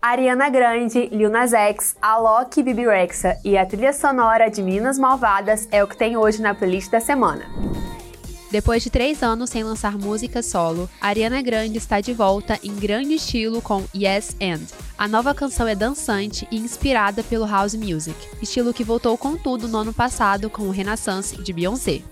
Ariana Grande, Lil Nas X, Alok, Bibi Rexa e a trilha sonora de Minas Malvadas é o que tem hoje na playlist da semana. Depois de três anos sem lançar música solo, Ariana Grande está de volta em grande estilo com Yes and. A nova canção é dançante e inspirada pelo house music, estilo que voltou com tudo no ano passado com o Renaissance de Beyoncé.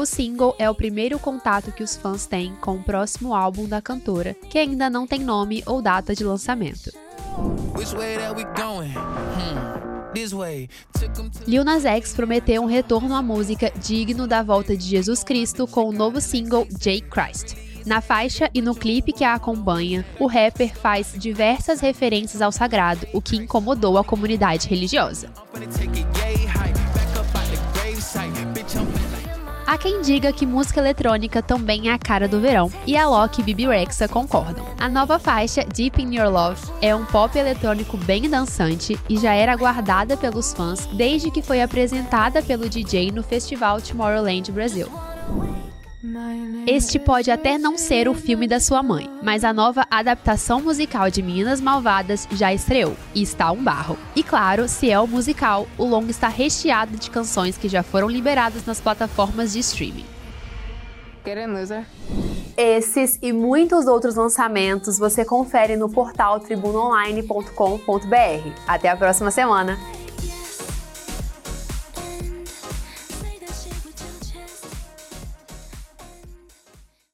O single é o primeiro contato que os fãs têm com o próximo álbum da cantora, que ainda não tem nome ou data de lançamento. Lil Nas X prometeu um retorno à música digno da volta de Jesus Cristo com o novo single J Christ. Na faixa e no clipe que a acompanha, o rapper faz diversas referências ao sagrado, o que incomodou a comunidade religiosa. Há quem diga que música eletrônica também é a cara do verão, e a Loki e Bibi Rexa concordam. A nova faixa, Deep in Your Love, é um pop eletrônico bem dançante e já era aguardada pelos fãs desde que foi apresentada pelo DJ no festival Tomorrowland Brasil. Este pode até não ser o filme da sua mãe, mas a nova adaptação musical de Meninas Malvadas já estreou e está um barro. E claro, se é o musical, o longo está recheado de canções que já foram liberadas nas plataformas de streaming. Esses e muitos outros lançamentos você confere no portal tribunaonline.com.br. Até a próxima semana!